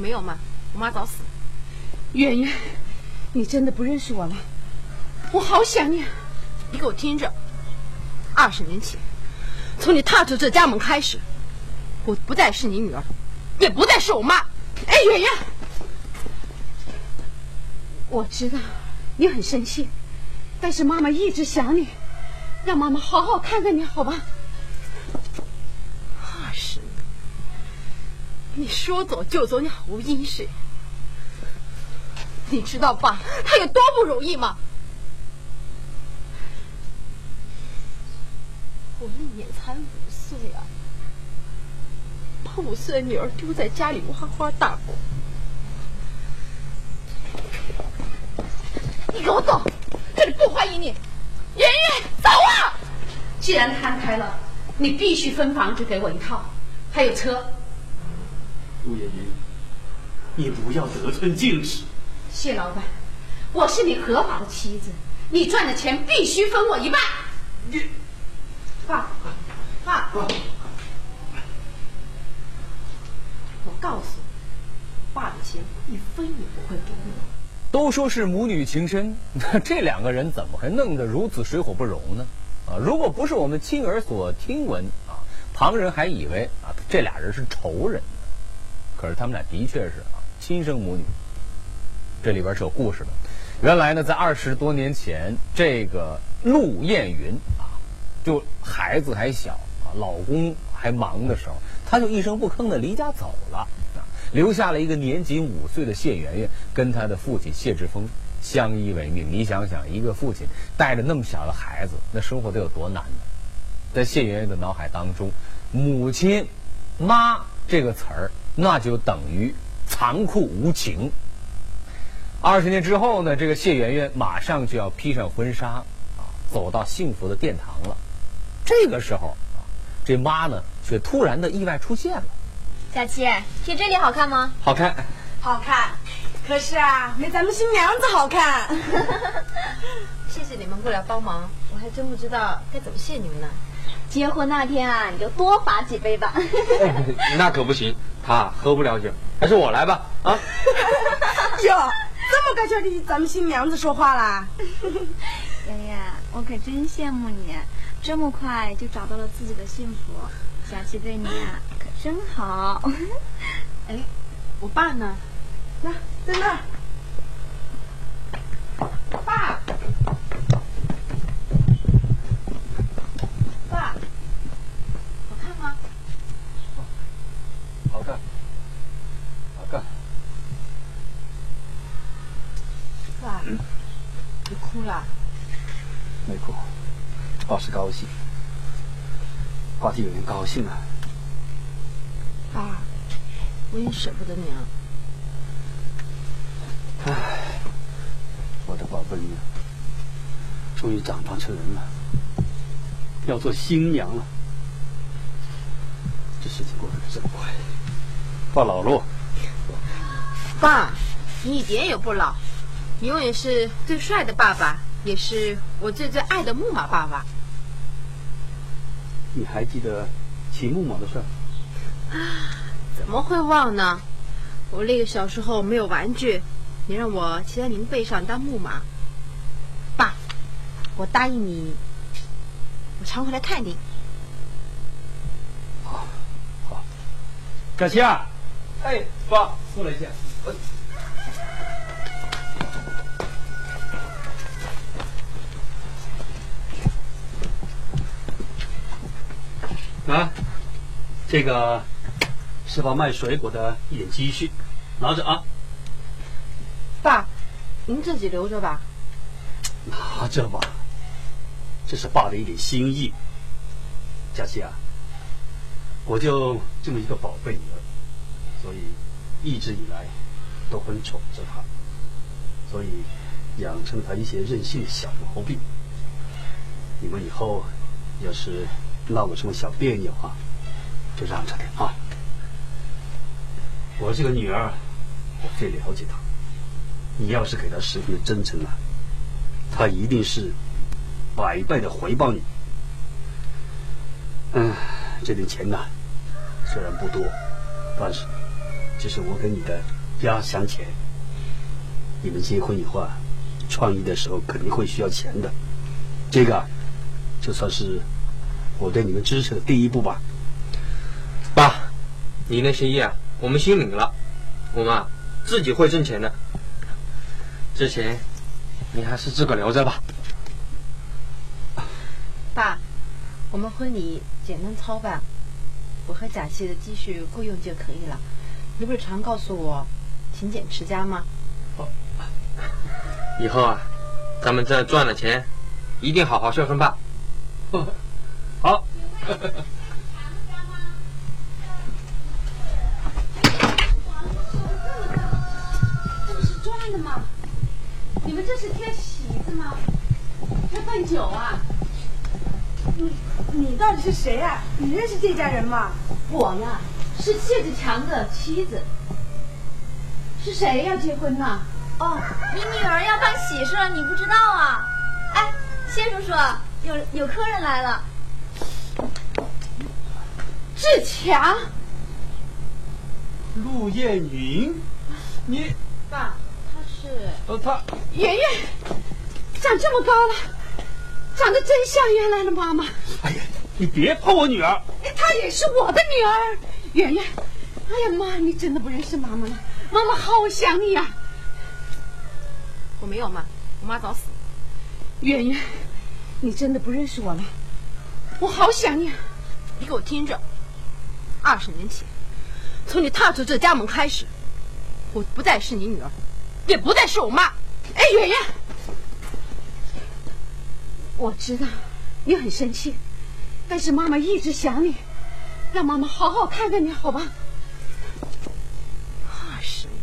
没有妈，我妈早死了。圆圆，你真的不认识我了？我好想你。你给我听着，二十年前，从你踏出这家门开始，我不再是你女儿，也不再是我妈。哎，圆圆，我知道你很生气，但是妈妈一直想你，让妈妈好好看看你，好吧？二十年，你说走就走，你毫无音讯。你知道爸他有多不容易吗？我那年才五岁啊，把五岁的女儿丢在家里哇哇大哭。你给我走，这里不欢迎你。圆圆，走啊！既然摊开了，你必须分房子给我一套，还有车。陆妍妍，你不要得寸进尺。谢老板，我是你合法的妻子，你赚的钱必须分我一半。你，爸，爸，我告诉你，爸的钱一分也不会给你。都说是母女情深，那 这两个人怎么还弄得如此水火不容呢？啊，如果不是我们亲耳所听闻啊，旁人还以为啊这俩人是仇人呢。可是他们俩的确是啊亲生母女。这里边是有故事的。原来呢，在二十多年前，这个陆艳云啊，就孩子还小，老公还忙的时候，她就一声不吭的离家走了啊，留下了一个年仅五岁的谢媛媛，跟她的父亲谢志峰相依为命。你想想，一个父亲带着那么小的孩子，那生活得有多难呢？在谢媛媛的脑海当中，母亲、妈这个词儿，那就等于残酷无情。二十年之后呢，这个谢媛媛马上就要披上婚纱，啊，走到幸福的殿堂了。这个时候啊，这妈呢却突然的意外出现了。佳琪，贴这里好看吗？好看，好看。可是啊，没咱们新娘子好看。谢谢你们过来帮忙，我还真不知道该怎么谢你们呢。结婚那天啊，你就多罚几杯吧。那可不行，他喝不了酒，还是我来吧。啊。哟。这么该叫你咱们新娘子说话啦，圆圆，我可真羡慕你，这么快就找到了自己的幸福。小琪对你啊可真好。哎，我爸呢？那在那。爸。爸。好看吗？好看。爸，你哭了？没哭，爸是高兴，爸替有人高兴啊。爸，我也舍不得你啊。唉，我的宝贝女儿，终于长大成人了，要做新娘了。这事情过得可真快，爸老了。爸，你一点也不老。你永远是最帅的爸爸，也是我最最爱的木马爸爸。你还记得骑木马的事？啊，怎么会忘呢？我那个小时候没有玩具，你让我骑在您背上当木马。爸，我答应你，我常回来看你。好，好。小琪啊，哎，爸，过来一下。啊，这个是爸卖水果的一点积蓄，拿着啊。爸，您自己留着吧。拿着吧，这是爸的一点心意。佳琪啊，我就这么一个宝贝女儿，所以一直以来都很宠着她，所以养成她一些任性的小毛病。你们以后要是……闹个什么小别扭啊，就让着点啊！我这个女儿，我最了解她。你要是给她十分的真诚啊，她一定是百倍的回报你。嗯，这点钱呢，虽然不多，但是这是我给你的压箱钱。你们结婚以后啊，创业的时候肯定会需要钱的，这个就算是我对你们支持的第一步吧。爸，你的心意啊，我们心领了，我们啊自己会挣钱的。这钱你还是自个留着吧。爸，我们婚礼简单操办，我和贾希的积蓄够用就可以了。你不是常告诉我勤俭持家吗？以后啊，咱们这赚了钱，一定好好孝顺爸。好，这是砖的吗？你们这是贴席子吗？要办酒啊？你你到底是谁呀、你认识这家人吗？我呀，是谢志强的妻子。是谁要结婚呢？哦，你女儿要办喜事了，你不知道啊？哎，谢叔叔，有有客人来了。志强，陆艳云，你爸，他是呃他圆圆，长这么高了，长得真像原来的妈妈。哎呀，你别碰我女儿！哎她也是我的女儿，圆圆。哎呀妈，你真的不认识妈妈了？妈妈好想你呀、我没有妈，我妈早死了。圆圆，你真的不认识我了？我好想你啊！你给我听着，二十年前，从你踏出这家门开始，我不再是你女儿，也不再是我妈。哎，圆圆，我知道你很生气，但是妈妈一直想你，让妈妈好好看看你，好吧？二十年，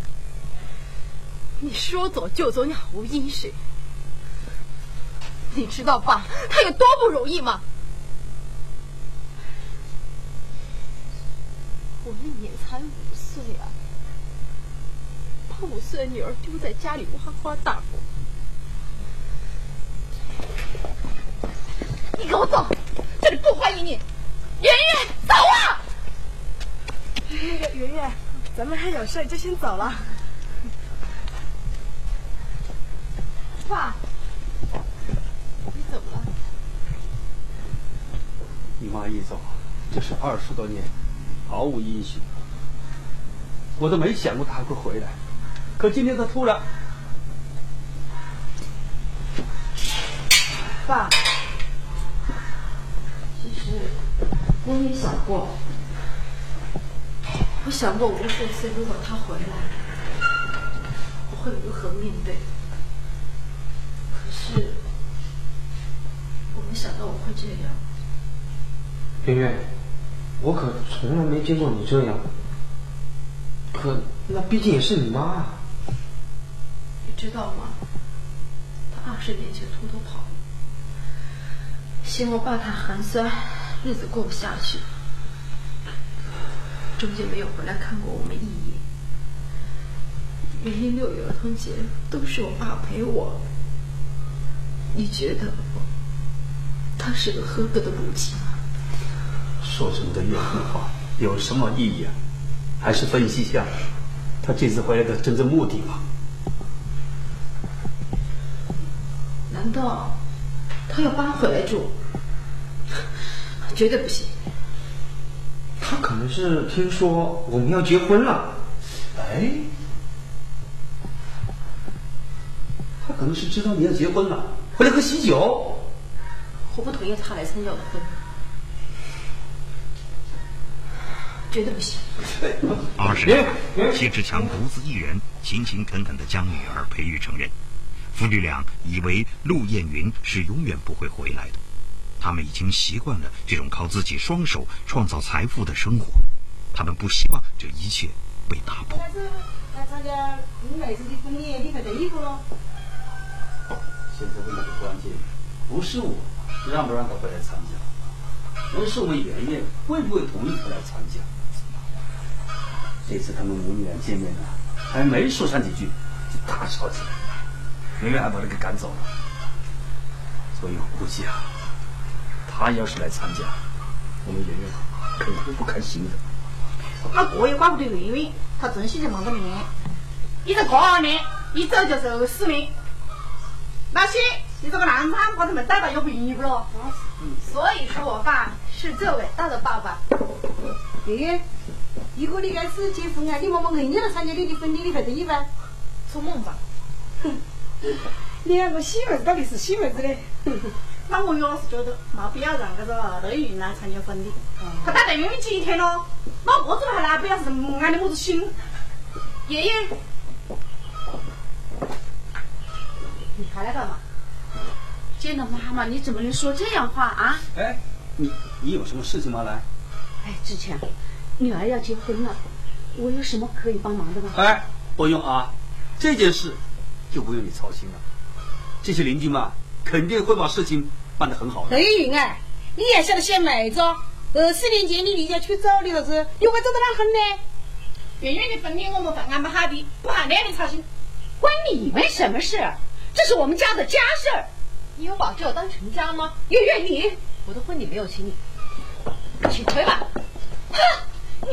你说走就走，你毫无音讯。你知道爸他有多不容易吗？我那年才五岁啊，把五岁的女儿丢在家里哇哇大哭。你给我走，这里不欢迎你！圆圆，走啊！那个圆圆，咱们还有事，就先走了。爸，你怎么了？你妈一走，这是二十多年，毫无音讯。我都没想过他还会回来，可今天他突然，爸，其实我也想过，我想过无数次，如果他回来，我会如何面对。可是，我没想到我会这样。圆圆，我可从来没见过你这样。可那毕竟也是你妈。你知道吗？他二十年前偷偷跑了，嫌我爸太寒酸，日子过不下去，中间没有回来看过我们一眼。每年六一儿童节都是我爸陪我。你觉得他是个合格的母亲？说什么的怨恨话有什么意义啊？还是分析一下他这次回来的真正目的吧。难道他要搬回来住？绝对不行！他可能是听说我们要结婚了。哎，他可能是知道你要结婚了，回来喝喜酒。我不同意他来参加我的婚礼绝对不行！二十年后，谢志强独自一人勤勤恳恳地将女儿培育成人。父女俩以为陆燕云是永远不会回来的，他们已经习惯了这种靠自己双手创造财富的生活，他们不希望这一切被打破。来参加子的婚礼，你快带衣服喽。现在问题关键不是我让不让他回来参加，而是我们圆圆会不会同意他来参加。这次他们母女俩见面呢，还没说上几句，就大吵起来，圆圆还把他给赶走了。所以我估计啊，他要是来参加，我们圆圆肯定会不开心的。他过也怪不得圆圆，他真心就忙着命，一直过二年，一走就是四年。老七，你这个男子汉把他们带到有不容易不咯？所以说我爸是最伟大的爸爸。月月，如果你该是结婚啊，你妈妈硬要来参加你的婚礼，你会同意吗？做梦吧！你两个细妹子到底是细妹子嘞？那我要是觉得没必要让这个内云来参加婚礼，他待在远远几天咯，那个子还来不要是安的么子心？爷爷，你还来干嘛？见到妈妈你怎么能说这样话啊？哎，你你有什么事情吗？来，哎，志强，女儿要结婚了，我有什么可以帮忙的吗？哎，不用啊，这件事就不用你操心了。这些邻居嘛，肯定会把事情办得很好的。雷云哎，你也晓得些妹子，二十年前你离家出走的时候，你会走得哪很呢？圆圆的婚礼我们会安排好的，不喊两你操心。关你们什么事？这是我们家的家事儿。你有把这我当成家吗？月月，你我的婚礼没有请你，请退吧。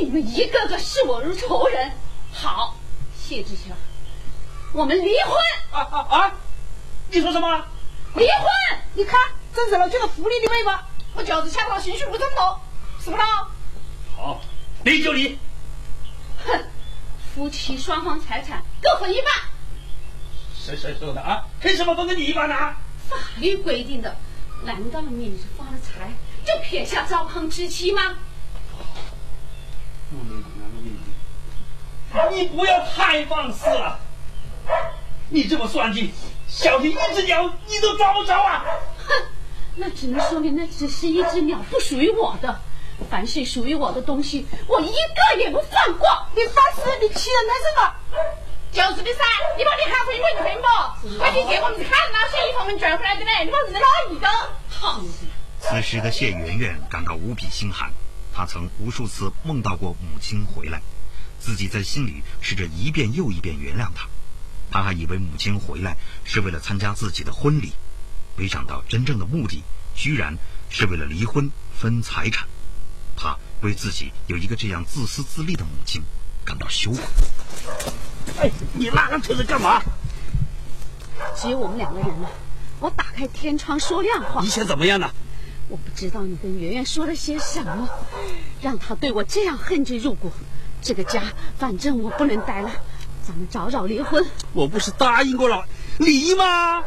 哼！你们一个个视我如仇人。好，谢志强，我们离婚。啊啊啊！你说什么？离婚！你看，真成了这个狐狸的尾巴，我就是抢到情绪不正常，是不是？好，离就离。哼！夫妻双方财产各分一半。谁谁说的啊？凭什么分给你一半呢？法律规定的，难道你是发了财就撇下糟糠之妻吗？你不要太放肆了！你这么算计，小心一只鸟你都抓不着啊！哼，那只能说明那只是一只鸟不属于我的。凡是属于我的东西，我一个也不放过。你放肆！你欺人太甚了？就是的噻，你把你喊回问问不？快去给我们看那些衣服们转回来的嘞，你把人家哪一个？好。此时的谢圆圆感到无比心寒，她曾无数次梦到过母亲回来，自己在心里试着一遍又一遍原谅她。他还以为母亲回来是为了参加自己的婚礼，没想到真正的目的居然是为了离婚分财产。他为自己有一个这样自私自利的母亲感到羞愧。哎，你拉上车子干嘛？只有我们两个人了，我打开天窗说亮话。你想怎么样呢？我不知道你跟圆圆说了些什么，让他对我这样恨之入骨。这个家，反正我不能待了，咱们早早离婚。我不是答应过了离吗？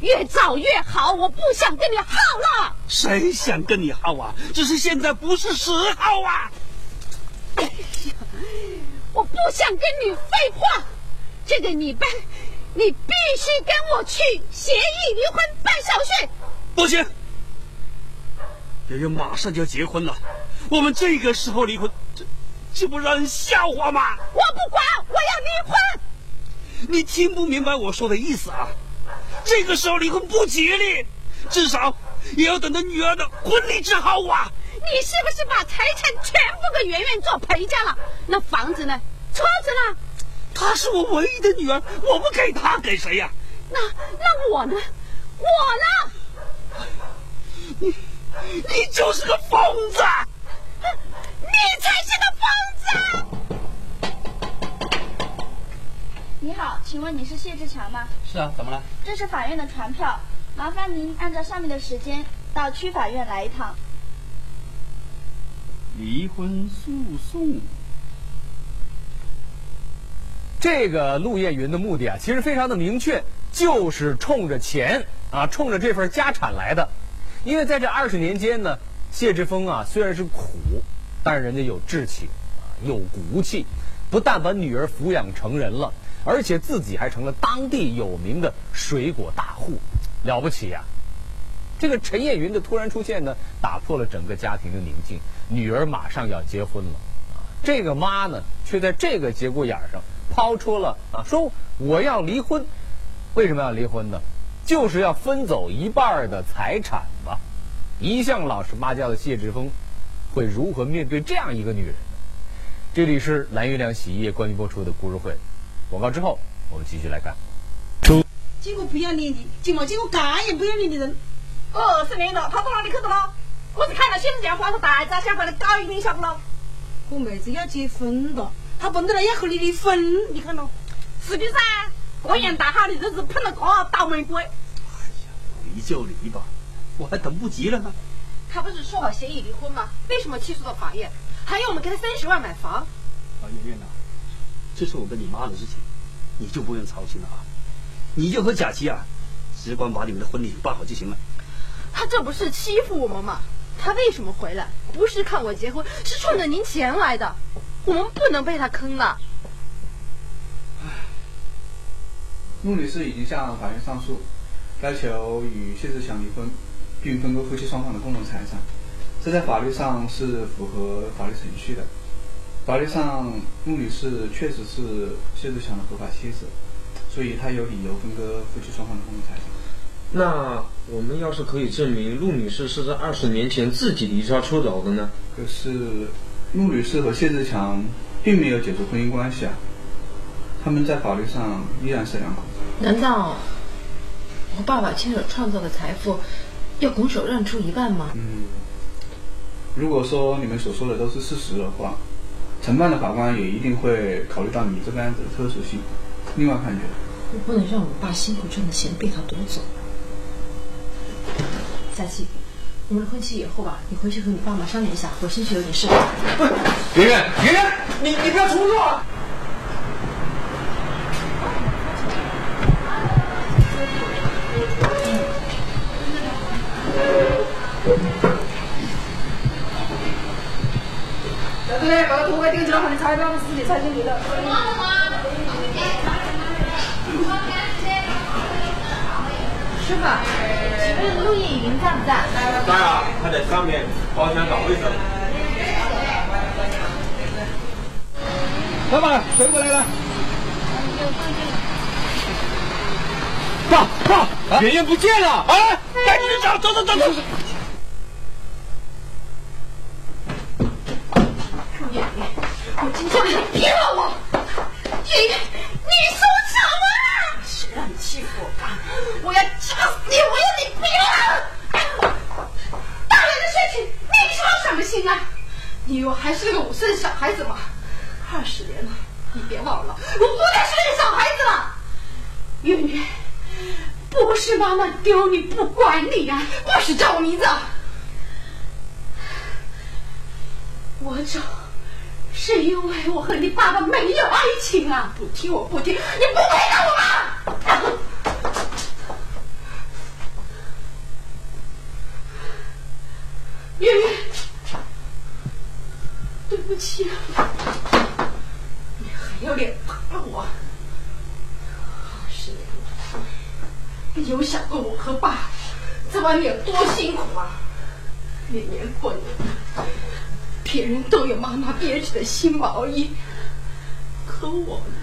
越早越好，我不想跟你耗了。谁想跟你耗啊？只是现在不是时候啊！哎呀，我不想跟你废话。这个礼拜，你必须跟我去协议离婚办手续。不行，圆圆马上就要结婚了，我们这个时候离婚，这这不让人笑话吗？我不管，我要离婚。你听不明白我说的意思啊？这个时候离婚不吉利，至少也要等到女儿的婚礼之后啊！你是不是把财产全部给圆圆做陪嫁了？那房子呢？车子呢？她是我唯一的女儿，我不给她给谁呀、那那我呢？我呢？你你就是个疯子！你才是个疯子！你好，请问你是谢志强吗？是啊，怎么了？这是法院的传票，麻烦您按照上面的时间到区法院来一趟。离婚诉讼。这个陆艳云的目的啊，其实非常的明确，就是冲着钱啊，冲着这份家产来的。因为在这二十年间呢，谢志峰啊虽然是苦，但是人家有志气啊，有骨气，不但把女儿抚养成人了，而且自己还成了当地有名的水果大户，了不起呀、这个陈燕云的突然出现呢，打破了整个家庭的宁静。女儿马上要结婚了，啊，这个妈呢，却在这个节骨眼上抛出了啊，说我要离婚。为什么要离婚呢？就是要分走一半的财产吧。一向老实巴交的谢志峰，会如何面对这样一个女人呢？这里是蓝月亮洗衣液冠名播出的故事会，广告之后我们继续来看。见过不要脸的，就没见过干也不要脸的人。二十年了，他到哪里去的了？我是看到谢志强花着大价想把他搞一遍，晓不咯？我妹子要结婚了，他蹦得来要和你离婚，你看咯。是的噻，过年大好的日子碰到个倒霉鬼。离就离吧，我还等不及了呢。他不是说好协议离婚吗？为什么起诉到法院？还要我们给他三十万买房？啊，圆圆呐，这是我跟你妈的事情，你就不用操心了啊。你就和贾琪啊，只管把你们的婚礼办好就行了。他这不是欺负我们吗？他为什么回来？不是看我结婚，是冲着您钱来的。我们不能被他坑了。陆女士已经向法院上诉，要求与谢志强离婚，并分割夫妻双方的共同财产。这在法律上是符合法律程序的。法律上，陆女士确实是谢志强的合法妻子，所以她有理由分割夫妻双方的共同财产。那我们要是可以证明陆女士是在二十年前自己离家出走的呢？可是，陆女士和谢志强并没有解除婚姻关系啊，他们在法律上依然是两口子。难道我爸爸亲手创造的财富要拱手让出一半吗？嗯，如果说你们所说的都是事实的话，承办的法官也一定会考虑到你们这个案子的特殊性，另外判决。我不能让我爸辛苦赚的钱被他夺走。佳琪，我们的婚期以后吧，你回去和你爸妈商量一下，我先去有点事。不圆圆，圆圆，你你不要冲动啊！在这里把他拖开顶起来，和你彩票的事情踩进去了。师傅，请问陆叶云在不在？在啊，他在上面包厢搞卫生。老板，水过来了。爸爸，圆圆不见了！啊，赶紧去找，走走走走。月月，我今天让你骗了我！月月，你你说什么？谁让你欺负我爸？我要掐死你！我要你毙了！大人的事情你说什么心啊？你以为我还是个五岁的小孩子吗？二十年了，你别忘了，我不再是那个小孩子了。月月，不是妈妈丢你不管你啊、不许叫我名字。我走。是因为我和你爸爸没有爱听啊！不听我不听，你不配当我妈！月月，对不起啊！你还有脸打我？二十年了，你有想过我和爸在外面有多辛苦啊？每年过年。别人都有妈妈编织的新毛衣，可我呢？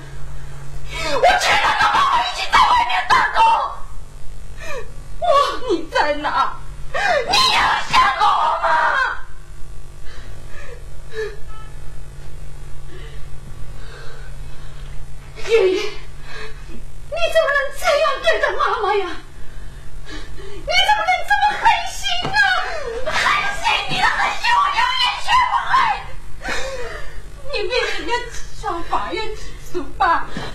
我只能跟妈妈一起在外面打工。我，你在哪？你有想过我吗？爷爷，你怎么能这样对待妈妈呀？你怎么能这么狠心呢？狠心，你的狠心我永远学不会。你为什么要上法院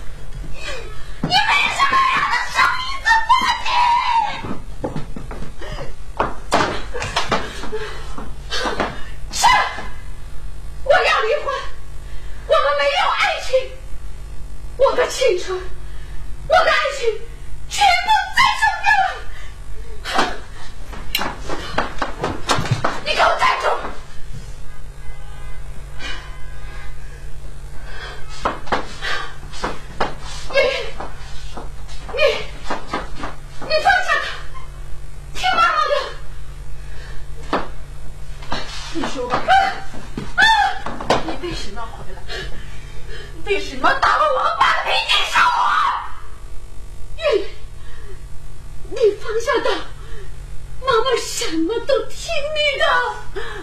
什么都听你的，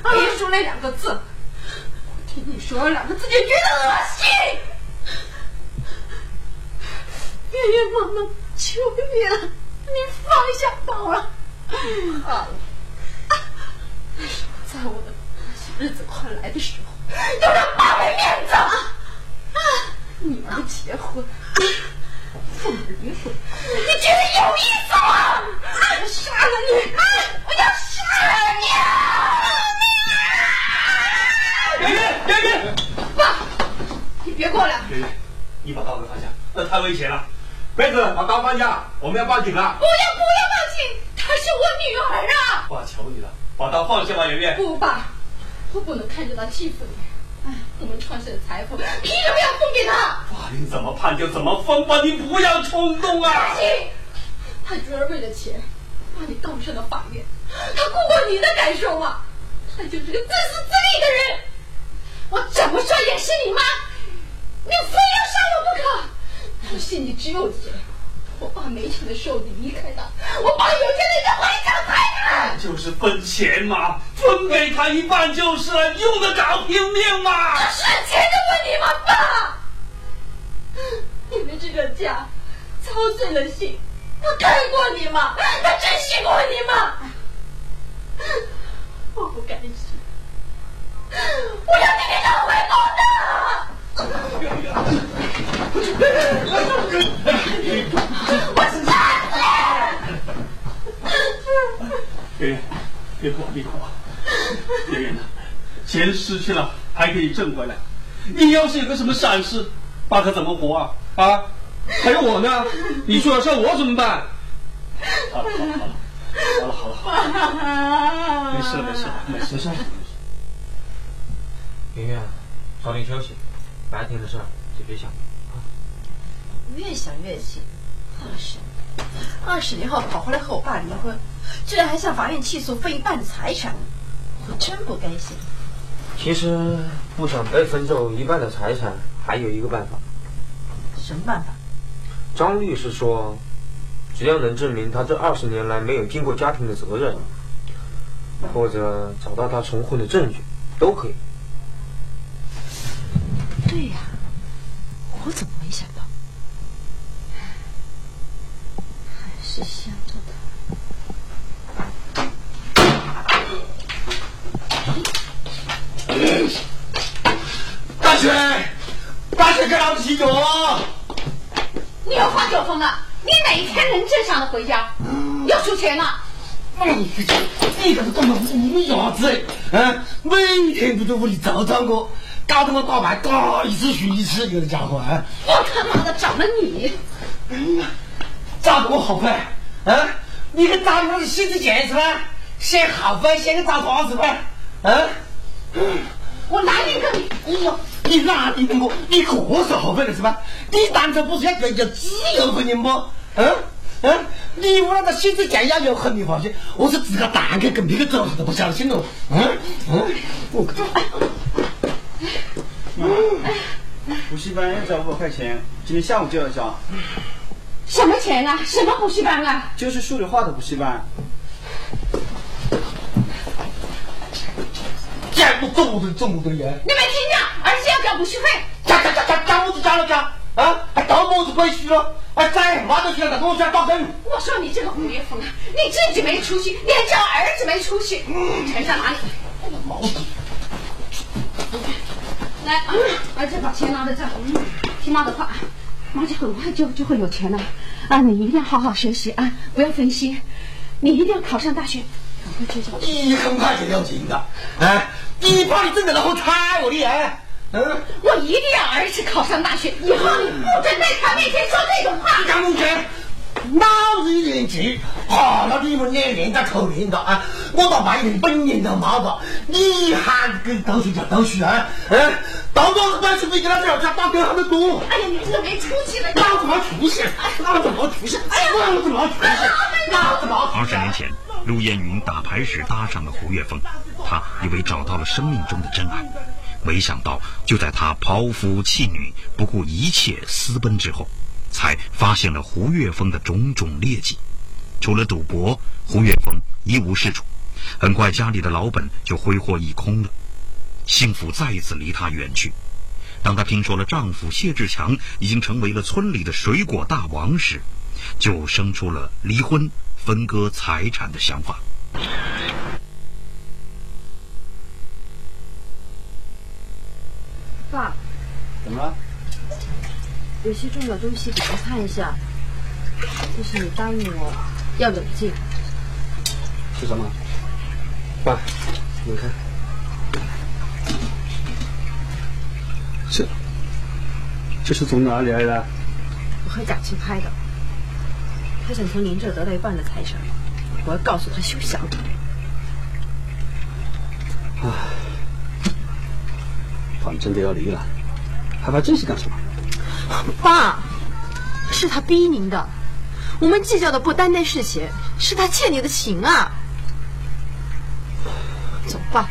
别说那两个字。我听你说两个字就觉得恶心。圆圆妈妈，求你了，你放下宝了。好了。为什么在我的那些日子快来的时候，要让爸没面子？你们结婚。你觉得有意思吗？我要杀了你！我要杀了你！圆圆，圆圆，爸，你别过来！圆圆，你把刀给放下，那太危险了。把刀放下，我们要报警了。不要不要报警！她是我女儿啊！爸，求你了，把刀放下吧，圆圆。不，爸，我不能看着她欺负你。哎，我们创下的财富，凭什么要分给他？法律怎么判就怎么分吧，你不要冲动啊！行，他女儿为了钱把你告上了法院，他顾过你的感受吗？他就是个自私自利的人。我怎么说也是你妈，你非要杀我不可。我心里只有钱。我爸没钱的时候你离开他，我爸有钱了就回家财产。就是分钱嘛，分给他一半就是了，用得着拼命吗？这是钱的问题吗，爸？你们这个家操碎了心，他看过你吗？他珍惜过你吗？我不甘心，我要你给他回公道！我杀圆圆，别哭，别哭，圆圆呐，钱失去了还可以挣回来。你要是有个什么闪失，爸可怎么活啊？啊，还有我呢，你出了事我怎么办？好了好了好了好了好了，没事了没事了没事了。圆圆，早点休息，白天的事儿就别想了。越想越气。二十，二十年后跑回来和我爸离婚，居然还向法院起诉分一半的财产，我真不甘心。其实不想被分走一半的财产，还有一个办法。什么办法？张律师说，只要能证明他这二十年来没有尽过家庭的责任，或者找到他重婚的证据，都可以。对呀，我怎么没想到？还是想着大水，大水给老子洗脚啊！你要发酒疯了！你哪一天能正常的回家？要出钱了？你你这个懂得无牙子哎！啊，每天都在屋里找找我，搞得我打牌打一次输一次，有的家伙啊！我他妈的找了你！哎呀，找得我好快啊！你去找那个洗子健是吧？先好饭，先去找他是吧？啊！我哪里跟你？哎呦，你哪里跟我？你可是好饭了是吧？你当初不是要追求自由婚姻吗？嗯嗯，你屋那个洗子健要有很你发现，我是自个蛋壳跟别个走都不小心了。嗯嗯，我补习班要交五百块钱，今天下午就要交，什么钱啊？什么补习班啊？就是数理化的补习班。讲不走的走的人！你没听见？儿子要交补习费，加加加加加么子加了加啊！还当么子关系了？哎，再妈都去了，跟我讲打针。我说你这个胡烈风啊，你自己没出息，你还叫儿子没出息，钱在哪里？毛子。来啊，儿子把钱拿在这儿，听妈的话，妈就很快就就会有钱了啊！你一定要好好学习啊，不要分心，你一定要考上大学。赶快去找你很快就要紧的，哎，你怕你挣的然后踩我的哎，嗯，我一定要儿子考上大学，以后你不准在他面前说这种话。张同学，老子一年级，哈，那你们两年在偷练的啊，我到半年本年都冇个，你还跟读书就读书啊，嗯，到我班出去给他聊天打电话都多。哎呀，你这个没出息了！老子没出息，老子没出息，老子没出息，老子没出息。二十年前，陆艳云打牌时搭上了。胡月峰，他以为找到了。生命中的真爱，没想到就在他抛夫弃女、不顾一切私奔之后，才发现了胡月峰的种种劣迹。除了赌博，胡月峰一无是处，很快家里的老本就挥霍一空了，幸福再一次离他远去。当她听说了丈夫谢志强已经成为了村里的水果大王时，就生出了离婚、分割财产的想法。爸，怎么了？有些重要东西给他看一下。就是你答应我要冷静。是什么？爸，你看，这这是从哪里来的？我和贾青拍的。他想从您这得到一半的财产，我要告诉他休想。唉，反正都要离了，还怕这些干什么？爸，是他逼您的。我们计较的不单单是钱，是他欠你的情啊！走吧，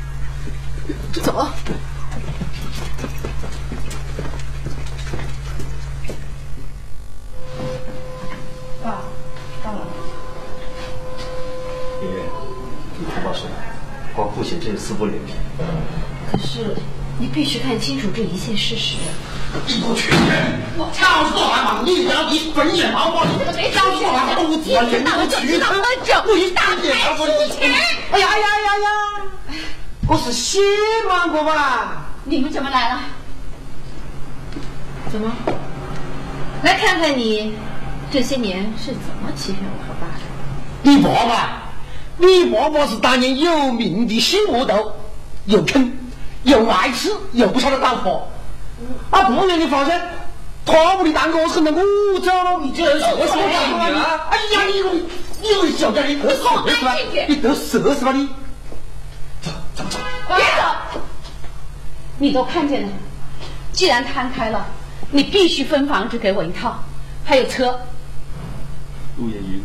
走。爸，爸，爷爷，你不报仇，光顾写这些撕破脸皮。可是你必须看清楚这一切事实。你不去，我告诉俺嘛，你要一分也毛毛，你没找我我肚子，我知道，我就知道喝酒，你大爷。哎呀哎呀哎呀！我是血嘛我吧？你们怎么来了？怎么？来看看你这些年是怎么欺骗我和爸的。你爸爸，你爸爸是当年有名的新魔头，又坑又爱吃，又不晓得搞破。啊！不然你发现他屋里蛋糕是那我走了，你这是我什么？哎呀，你你你个小家伙，你得瑟是吧？你得瑟是吧？你走走走，别走！你都看见了，既然摊开了，你必须分房子给我一套，还有车。陆艳云，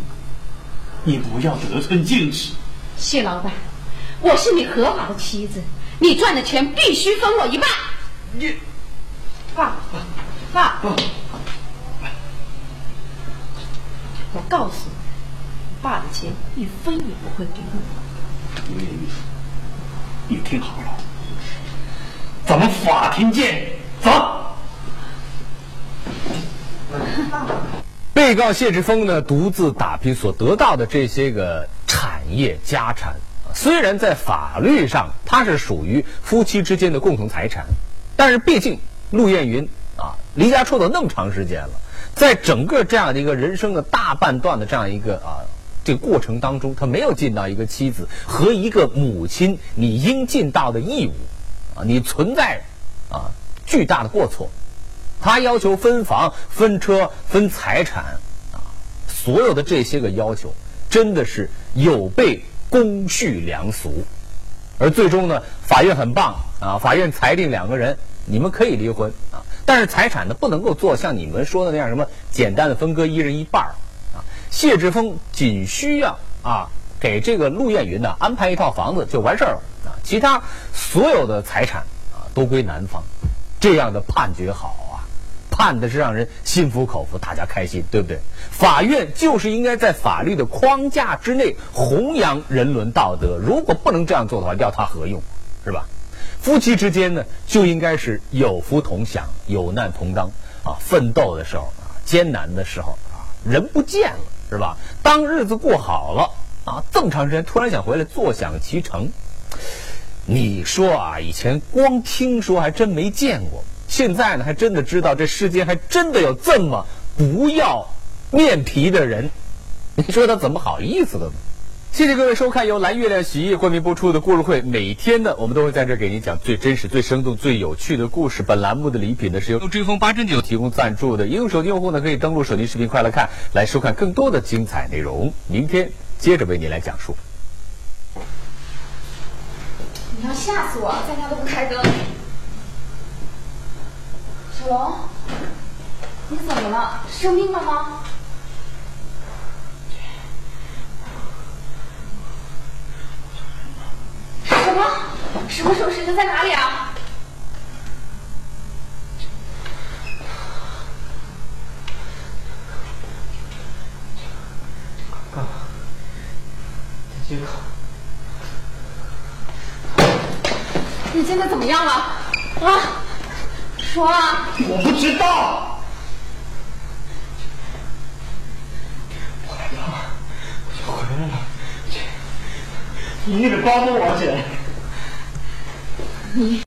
你不要得寸进尺。谢老板，我是你合法的妻子，你赚的钱必须分我一半。你。爸，爸，我告诉你，爸的钱一分也不会给你。刘艳玉，你听好了，咱们法庭见，走。被告谢志峰呢，独自打拼所得到的这些个产业家产，虽然在法律上它是属于夫妻之间的共同财产，但是毕竟。陆艳云啊，离家出走那么长时间了，在整个这样的一个人生的大半段的这样一个啊这个过程当中，他没有尽到一个妻子和一个母亲你应尽到的义务啊，你存在啊巨大的过错。他要求分房、分车、分财产啊，所有的这些个要求，真的是有悖公序良俗。而最终呢，法院很棒啊，法院裁定两个人。你们可以离婚啊，但是财产呢不能够做像你们说的那样什么简单的分割一人一半儿啊。谢志峰仅需要啊给这个陆艳云呢安排一套房子就完事儿了啊，其他所有的财产啊都归男方。这样的判决好，判的是让人心服口服，大家开心，对不对？法院就是应该在法律的框架之内弘扬人伦道德，如果不能这样做的话，要他何用，是吧？夫妻之间呢，就应该是有福同享，有难同当啊！奋斗的时候啊，艰难的时候啊，人不见了是吧？当日子过好了啊，这么长时间突然想回来坐享其成，你说啊，以前光听说还真没见过，现在呢，还真的知道这世间还真的有这么不要面皮的人，你说他怎么好意思的呢？谢谢各位收看由蓝月亮洗衣液冠名播出的故事会。每天呢，我们都会在这给您讲最真实、最生动、最有趣的故事。本栏目的礼品呢是由追风八珍酒提供赞助的。应用手机用户呢可以登录手机视频快来看，来收看更多的精彩内容。明天接着为您来讲述。你要吓死我，在家都不开灯。小龙，你怎么了？生病了吗？什么？什么时候？事情？在哪里啊？你现在怎么样了？啊？说啊！我不知道。我来了，我就回来了。你得帮帮我姐。你。